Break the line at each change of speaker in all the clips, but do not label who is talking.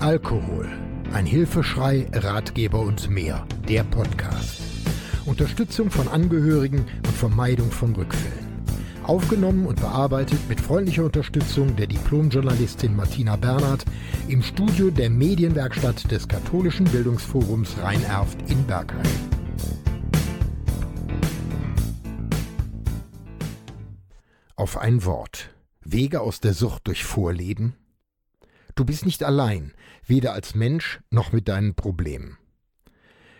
Alkohol. Ein Hilfeschrei, Ratgeber und mehr. Der Podcast. Unterstützung von Angehörigen und Vermeidung von Rückfällen. Aufgenommen und bearbeitet mit freundlicher Unterstützung der Diplomjournalistin Martina Bernhard im Studio der Medienwerkstatt des Katholischen Bildungsforums Rhein-Erft in Bergheim. Auf ein Wort. Wege aus der Sucht durch Vorleben? Du bist nicht allein, weder als Mensch noch mit deinen Problemen.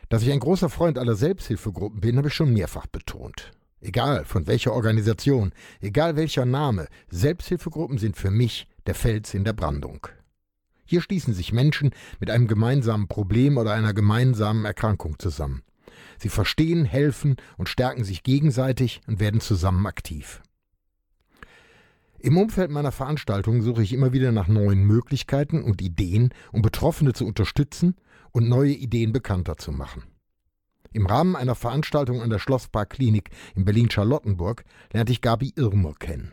Dass ich ein großer Freund aller Selbsthilfegruppen bin, habe ich schon mehrfach betont. Egal von welcher Organisation, egal welcher Name, Selbsthilfegruppen sind für mich der Fels in der Brandung. Hier schließen sich Menschen mit einem gemeinsamen Problem oder einer gemeinsamen Erkrankung zusammen. Sie verstehen, helfen und stärken sich gegenseitig und werden zusammen aktiv. Im Umfeld meiner Veranstaltungen suche ich immer wieder nach neuen Möglichkeiten und Ideen, um Betroffene zu unterstützen und neue Ideen bekannter zu machen. Im Rahmen einer Veranstaltung an der Schlossparkklinik in Berlin-Charlottenburg lernte ich Gabi Irmer kennen.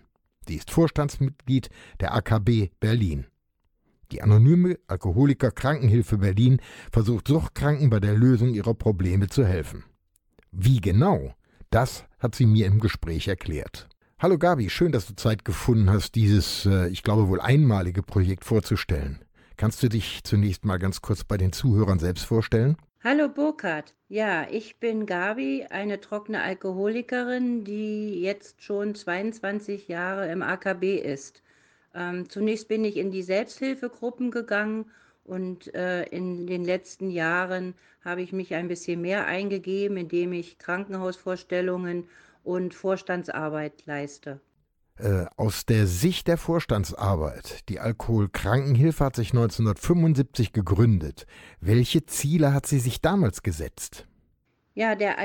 Sie ist Vorstandsmitglied der AKB Berlin. Die anonyme Alkoholiker Krankenhilfe Berlin versucht Suchtkranken bei der Lösung ihrer Probleme zu helfen. Wie genau? Das hat sie mir im Gespräch erklärt. Hallo Gabi, schön, dass du Zeit gefunden hast, dieses, äh, ich glaube wohl einmalige Projekt vorzustellen. Kannst du dich zunächst mal ganz kurz bei den Zuhörern selbst vorstellen?
Hallo Burkhard. Ja, ich bin Gabi, eine trockene Alkoholikerin, die jetzt schon 22 Jahre im AKB ist. Ähm, zunächst bin ich in die Selbsthilfegruppen gegangen und äh, in den letzten Jahren habe ich mich ein bisschen mehr eingegeben, indem ich Krankenhausvorstellungen und Vorstandsarbeit leiste.
Äh, aus der Sicht der Vorstandsarbeit, die Alkoholkrankenhilfe hat sich 1975 gegründet. Welche Ziele hat sie sich damals gesetzt?
Ja, der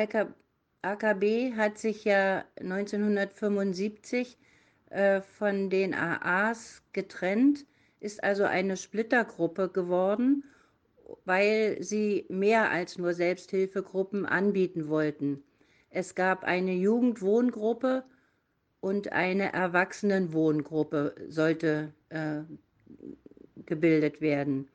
AKB hat sich ja 1975 äh, von den AAs getrennt, ist also eine Splittergruppe geworden, weil sie mehr als nur Selbsthilfegruppen anbieten wollten. Es gab eine Jugendwohngruppe und eine Erwachsenenwohngruppe sollte äh, gebildet werden.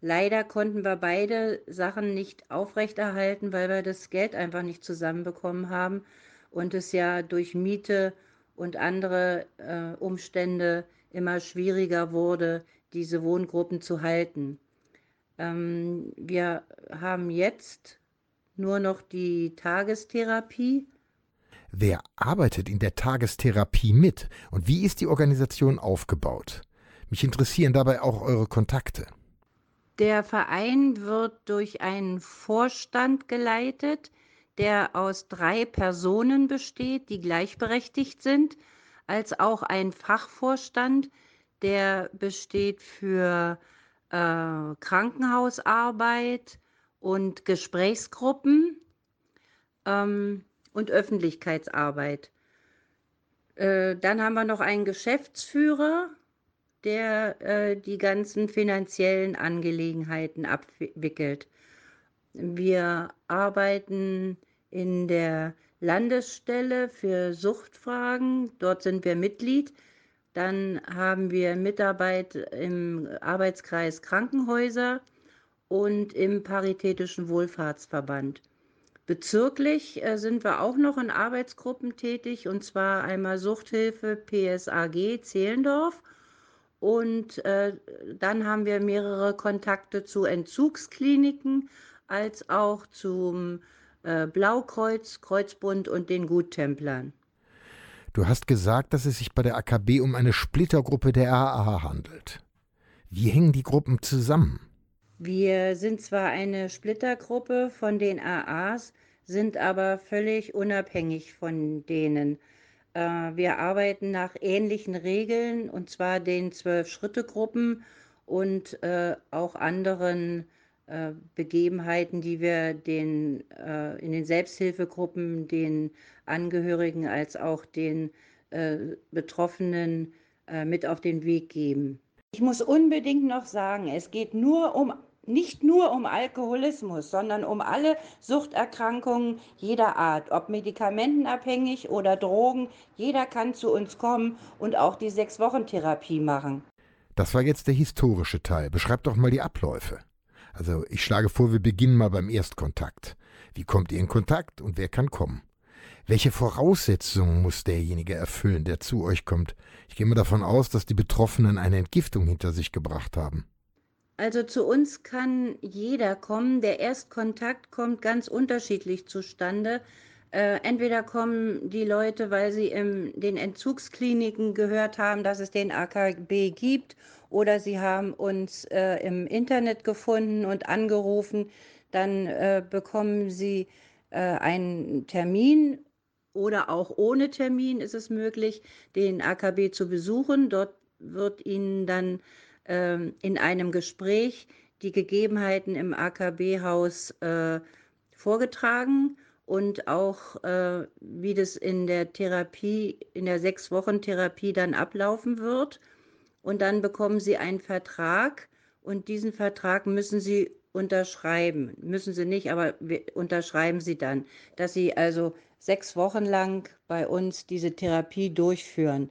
Leider konnten wir beide Sachen nicht aufrechterhalten, weil wir das Geld einfach nicht zusammenbekommen haben und es ja durch Miete und andere äh, Umstände immer schwieriger wurde, diese Wohngruppen zu halten. Ähm, wir haben jetzt nur noch die Tagestherapie
Wer arbeitet in der Tagestherapie mit und wie ist die Organisation aufgebaut? Mich interessieren dabei auch eure Kontakte.
Der Verein wird durch einen Vorstand geleitet, der aus drei Personen besteht, die gleichberechtigt sind, als auch ein Fachvorstand, der besteht für äh, Krankenhausarbeit und Gesprächsgruppen. Ähm, und Öffentlichkeitsarbeit. Äh, dann haben wir noch einen Geschäftsführer, der äh, die ganzen finanziellen Angelegenheiten abwickelt. Wir arbeiten in der Landesstelle für Suchtfragen. Dort sind wir Mitglied. Dann haben wir Mitarbeit im Arbeitskreis Krankenhäuser und im Paritätischen Wohlfahrtsverband. Bezirklich äh, sind wir auch noch in Arbeitsgruppen tätig, und zwar einmal Suchthilfe PSAG Zehlendorf. Und äh, dann haben wir mehrere Kontakte zu Entzugskliniken als auch zum äh, Blaukreuz, Kreuzbund und den Guttemplern.
Du hast gesagt, dass es sich bei der AKB um eine Splittergruppe der AA handelt. Wie hängen die Gruppen zusammen?
Wir sind zwar eine Splittergruppe von den AAs, sind aber völlig unabhängig von denen. Äh, wir arbeiten nach ähnlichen Regeln, und zwar den Zwölf-Schritte-Gruppen und äh, auch anderen äh, Begebenheiten, die wir den, in den Selbsthilfegruppen den Angehörigen als auch den Betroffenen mit auf den Weg geben. Ich muss unbedingt noch sagen, es geht nur um nicht nur um Alkoholismus, sondern um alle Suchterkrankungen jeder Art, ob medikamentenabhängig oder Drogen. Jeder kann zu uns kommen und auch die Sechs-Wochen-Therapie machen.
Das war jetzt der historische Teil. Beschreibt doch mal die Abläufe. Also ich schlage vor, wir beginnen mal beim Erstkontakt. Wie kommt ihr in Kontakt und wer kann kommen? Welche Voraussetzungen muss derjenige erfüllen, der zu euch kommt? Ich gehe mal davon aus, dass die Betroffenen eine Entgiftung hinter sich gebracht haben.
Also zu uns kann jeder kommen. Der Erstkontakt kommt ganz unterschiedlich zustande. Äh, entweder kommen die Leute, weil sie in den Entzugskliniken gehört haben, dass es den AKB gibt, oder sie haben uns äh, im Internet gefunden und angerufen. Dann äh, bekommen sie äh, einen Termin oder auch ohne Termin ist es möglich, den AKB zu besuchen. Dort wird ihnen dann in einem Gespräch die Gegebenheiten im AKB-Haus äh, vorgetragen und auch äh, wie das in der Therapie, in der sechs Wochen Therapie dann ablaufen wird. Und dann bekommen Sie einen Vertrag und diesen Vertrag müssen Sie unterschreiben. Müssen Sie nicht, aber unterschreiben Sie dann, dass Sie also sechs Wochen lang bei uns diese Therapie durchführen.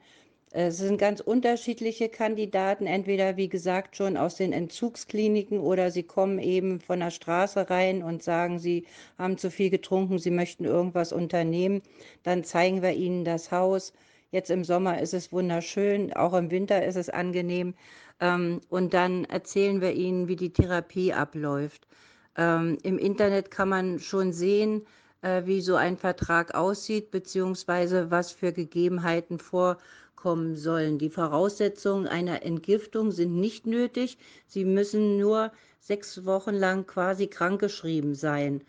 Es sind ganz unterschiedliche Kandidaten, entweder wie gesagt schon aus den Entzugskliniken oder sie kommen eben von der Straße rein und sagen, sie haben zu viel getrunken, sie möchten irgendwas unternehmen. Dann zeigen wir ihnen das Haus. Jetzt im Sommer ist es wunderschön, auch im Winter ist es angenehm. Ähm, und dann erzählen wir ihnen, wie die Therapie abläuft. Ähm, Im Internet kann man schon sehen, äh, wie so ein Vertrag aussieht, beziehungsweise was für Gegebenheiten vorkommen kommen sollen. Die Voraussetzungen einer Entgiftung sind nicht nötig. Sie müssen nur sechs Wochen lang quasi krankgeschrieben sein.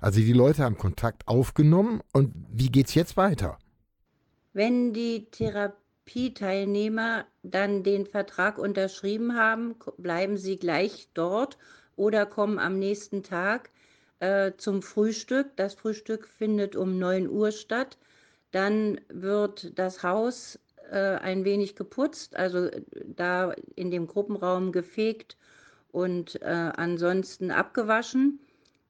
Also die Leute haben Kontakt aufgenommen und wie geht es jetzt weiter?
Wenn die Therapieteilnehmer dann den Vertrag unterschrieben haben, bleiben sie gleich dort oder kommen am nächsten Tag äh, zum Frühstück. Das Frühstück findet um 9 Uhr statt. Dann wird das Haus äh, ein wenig geputzt, also da in dem Gruppenraum gefegt und äh, ansonsten abgewaschen.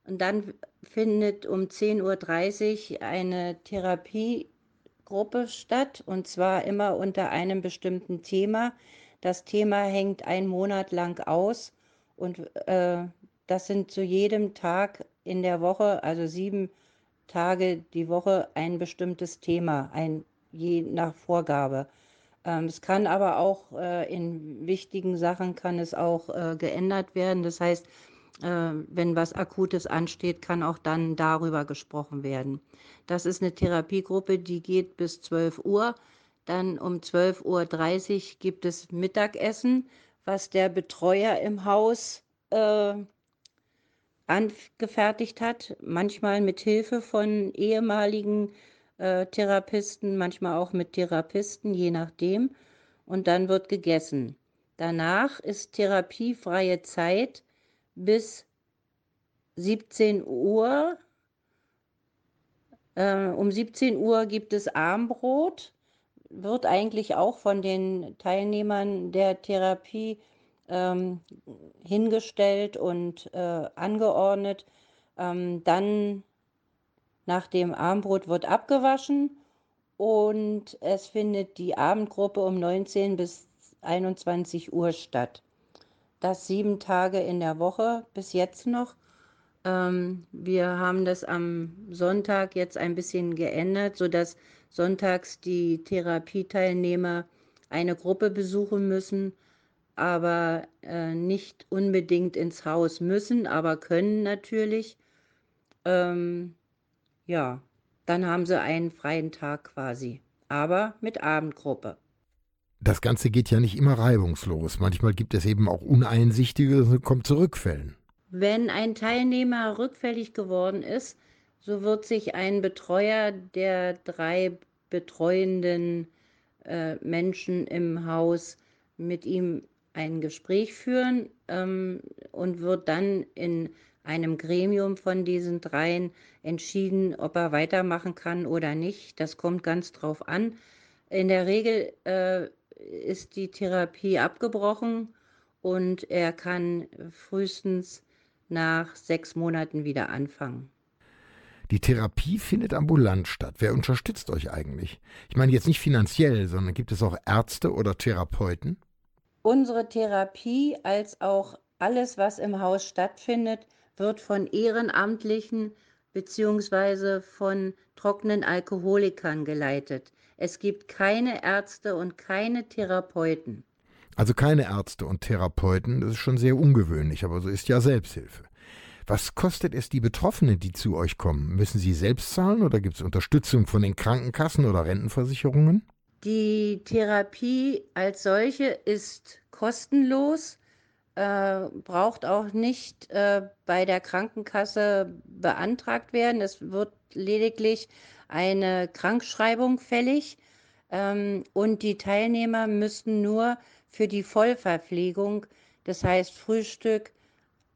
Und dann findet um 10.30 Uhr eine Therapiegruppe statt und zwar immer unter einem bestimmten Thema. Das Thema hängt einen Monat lang aus und äh, das sind zu jedem Tag in der Woche, also sieben Tage die Woche ein bestimmtes Thema, ein, je nach Vorgabe. Ähm, es kann aber auch äh, in wichtigen Sachen kann es auch äh, geändert werden. Das heißt, äh, wenn was Akutes ansteht, kann auch dann darüber gesprochen werden. Das ist eine Therapiegruppe, die geht bis 12 Uhr. Dann um 12.30 Uhr gibt es Mittagessen, was der Betreuer im Haus äh, angefertigt hat, manchmal mit Hilfe von ehemaligen äh, Therapisten, manchmal auch mit Therapisten, je nachdem. Und dann wird gegessen. Danach ist therapiefreie Zeit bis 17 Uhr. Äh, um 17 Uhr gibt es Armbrot, wird eigentlich auch von den Teilnehmern der Therapie ähm, hingestellt und äh, angeordnet. Ähm, dann nach dem Abendbrot wird abgewaschen und es findet die Abendgruppe um 19 bis 21 Uhr statt. Das sieben Tage in der Woche bis jetzt noch. Ähm, wir haben das am Sonntag jetzt ein bisschen geändert, sodass sonntags die Therapieteilnehmer eine Gruppe besuchen müssen aber äh, nicht unbedingt ins Haus müssen, aber können natürlich. Ähm, ja, dann haben sie einen freien Tag quasi, aber mit Abendgruppe.
Das Ganze geht ja nicht immer reibungslos. Manchmal gibt es eben auch Uneinsichtige, kommt zu Rückfällen.
Wenn ein Teilnehmer rückfällig geworden ist, so wird sich ein Betreuer der drei betreuenden äh, Menschen im Haus mit ihm ein Gespräch führen ähm, und wird dann in einem Gremium von diesen dreien entschieden, ob er weitermachen kann oder nicht. Das kommt ganz drauf an. In der Regel äh, ist die Therapie abgebrochen und er kann frühestens nach sechs Monaten wieder anfangen.
Die Therapie findet ambulant statt. Wer unterstützt euch eigentlich? Ich meine jetzt nicht finanziell, sondern gibt es auch Ärzte oder Therapeuten?
Unsere Therapie als auch alles, was im Haus stattfindet, wird von Ehrenamtlichen bzw. von trockenen Alkoholikern geleitet. Es gibt keine Ärzte und keine Therapeuten.
Also keine Ärzte und Therapeuten, das ist schon sehr ungewöhnlich, aber so ist ja Selbsthilfe. Was kostet es die Betroffenen, die zu euch kommen? Müssen sie selbst zahlen oder gibt es Unterstützung von den Krankenkassen oder Rentenversicherungen?
Die Therapie als solche ist kostenlos, äh, braucht auch nicht äh, bei der Krankenkasse beantragt werden. Es wird lediglich eine Krankschreibung fällig ähm, und die Teilnehmer müssten nur für die Vollverpflegung, das heißt Frühstück,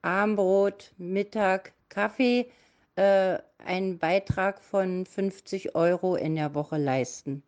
Armbrot, Mittag, Kaffee, äh, einen Beitrag von 50 Euro in der Woche leisten.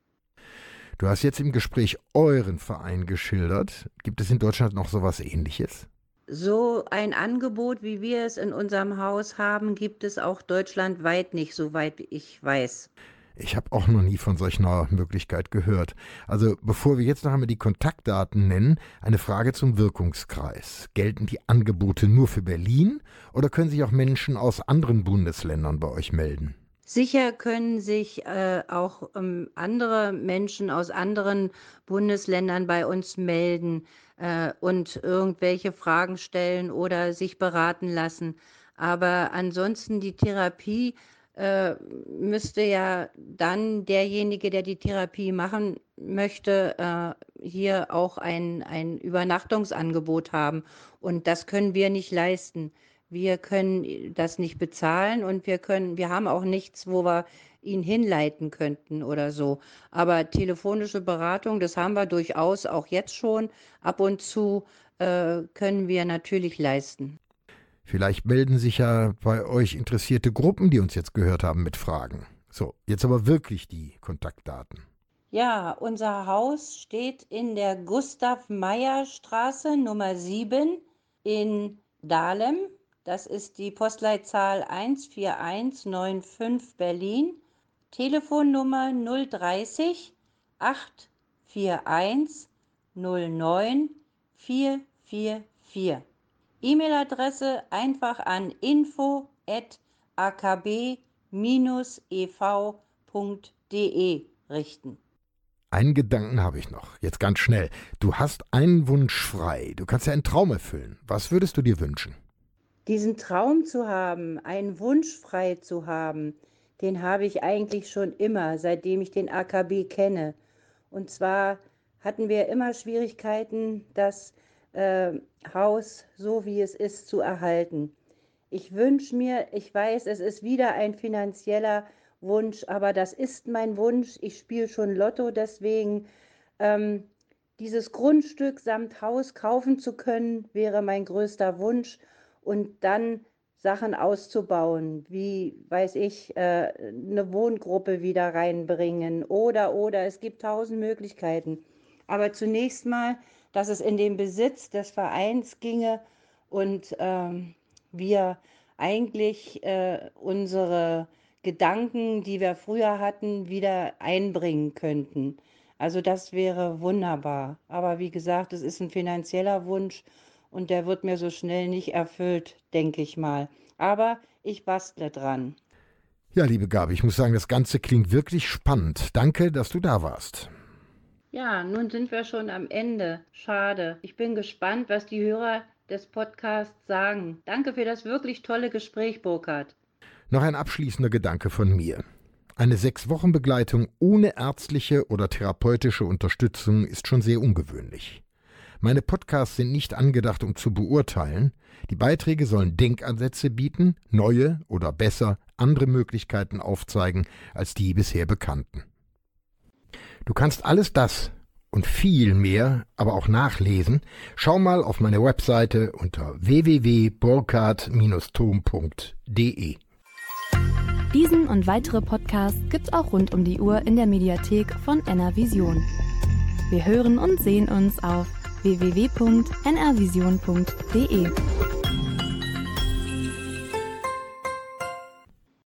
Du hast jetzt im Gespräch euren Verein geschildert. Gibt es in Deutschland noch so etwas ähnliches?
So ein Angebot, wie wir es in unserem Haus haben, gibt es auch deutschlandweit nicht, soweit ich weiß.
Ich habe auch noch nie von solch einer Möglichkeit gehört. Also bevor wir jetzt noch einmal die Kontaktdaten nennen, eine Frage zum Wirkungskreis. Gelten die Angebote nur für Berlin oder können sich auch Menschen aus anderen Bundesländern bei euch melden?
Sicher können sich äh, auch ähm, andere Menschen aus anderen Bundesländern bei uns melden äh, und irgendwelche Fragen stellen oder sich beraten lassen. Aber ansonsten die Therapie äh, müsste ja dann derjenige, der die Therapie machen möchte, äh, hier auch ein, ein Übernachtungsangebot haben. Und das können wir nicht leisten. Wir können das nicht bezahlen und wir können, wir haben auch nichts, wo wir ihn hinleiten könnten oder so. Aber telefonische Beratung, das haben wir durchaus auch jetzt schon. Ab und zu äh, können wir natürlich leisten.
Vielleicht melden sich ja bei euch interessierte Gruppen, die uns jetzt gehört haben, mit Fragen. So, jetzt aber wirklich die Kontaktdaten.
Ja, unser Haus steht in der Gustav-Meyer-Straße Nummer 7 in Dahlem. Das ist die Postleitzahl 14195 Berlin. Telefonnummer 030 841 09 444. E-Mail-Adresse einfach an info@akb-ev.de richten.
Einen Gedanken habe ich noch, jetzt ganz schnell. Du hast einen Wunsch frei. Du kannst ja einen Traum erfüllen. Was würdest du dir wünschen?
Diesen Traum zu haben, einen Wunsch frei zu haben, den habe ich eigentlich schon immer, seitdem ich den AKB kenne. Und zwar hatten wir immer Schwierigkeiten, das äh, Haus so wie es ist zu erhalten. Ich wünsche mir, ich weiß, es ist wieder ein finanzieller Wunsch, aber das ist mein Wunsch. Ich spiele schon Lotto, deswegen ähm, dieses Grundstück samt Haus kaufen zu können, wäre mein größter Wunsch und dann Sachen auszubauen, wie, weiß ich, äh, eine Wohngruppe wieder reinbringen oder, oder, es gibt tausend Möglichkeiten. Aber zunächst mal, dass es in den Besitz des Vereins ginge und ähm, wir eigentlich äh, unsere Gedanken, die wir früher hatten, wieder einbringen könnten. Also das wäre wunderbar. Aber wie gesagt, es ist ein finanzieller Wunsch und der wird mir so schnell nicht erfüllt, denke ich mal. Aber ich bastle dran.
Ja, liebe Gabi, ich muss sagen, das Ganze klingt wirklich spannend. Danke, dass du da warst.
Ja, nun sind wir schon am Ende. Schade. Ich bin gespannt, was die Hörer des Podcasts sagen. Danke für das wirklich tolle Gespräch, Burkhard.
Noch ein abschließender Gedanke von mir. Eine Sechs-Wochen-Begleitung ohne ärztliche oder therapeutische Unterstützung ist schon sehr ungewöhnlich. Meine Podcasts sind nicht angedacht, um zu beurteilen. Die Beiträge sollen Denkansätze bieten, neue oder besser andere Möglichkeiten aufzeigen als die bisher bekannten. Du kannst alles das und viel mehr aber auch nachlesen. Schau mal auf meine Webseite unter www.burkhard-tom.de.
Diesen und weitere Podcasts gibt's auch rund um die Uhr in der Mediathek von NRVision. Wir hören und sehen uns auf www.nrvision.de.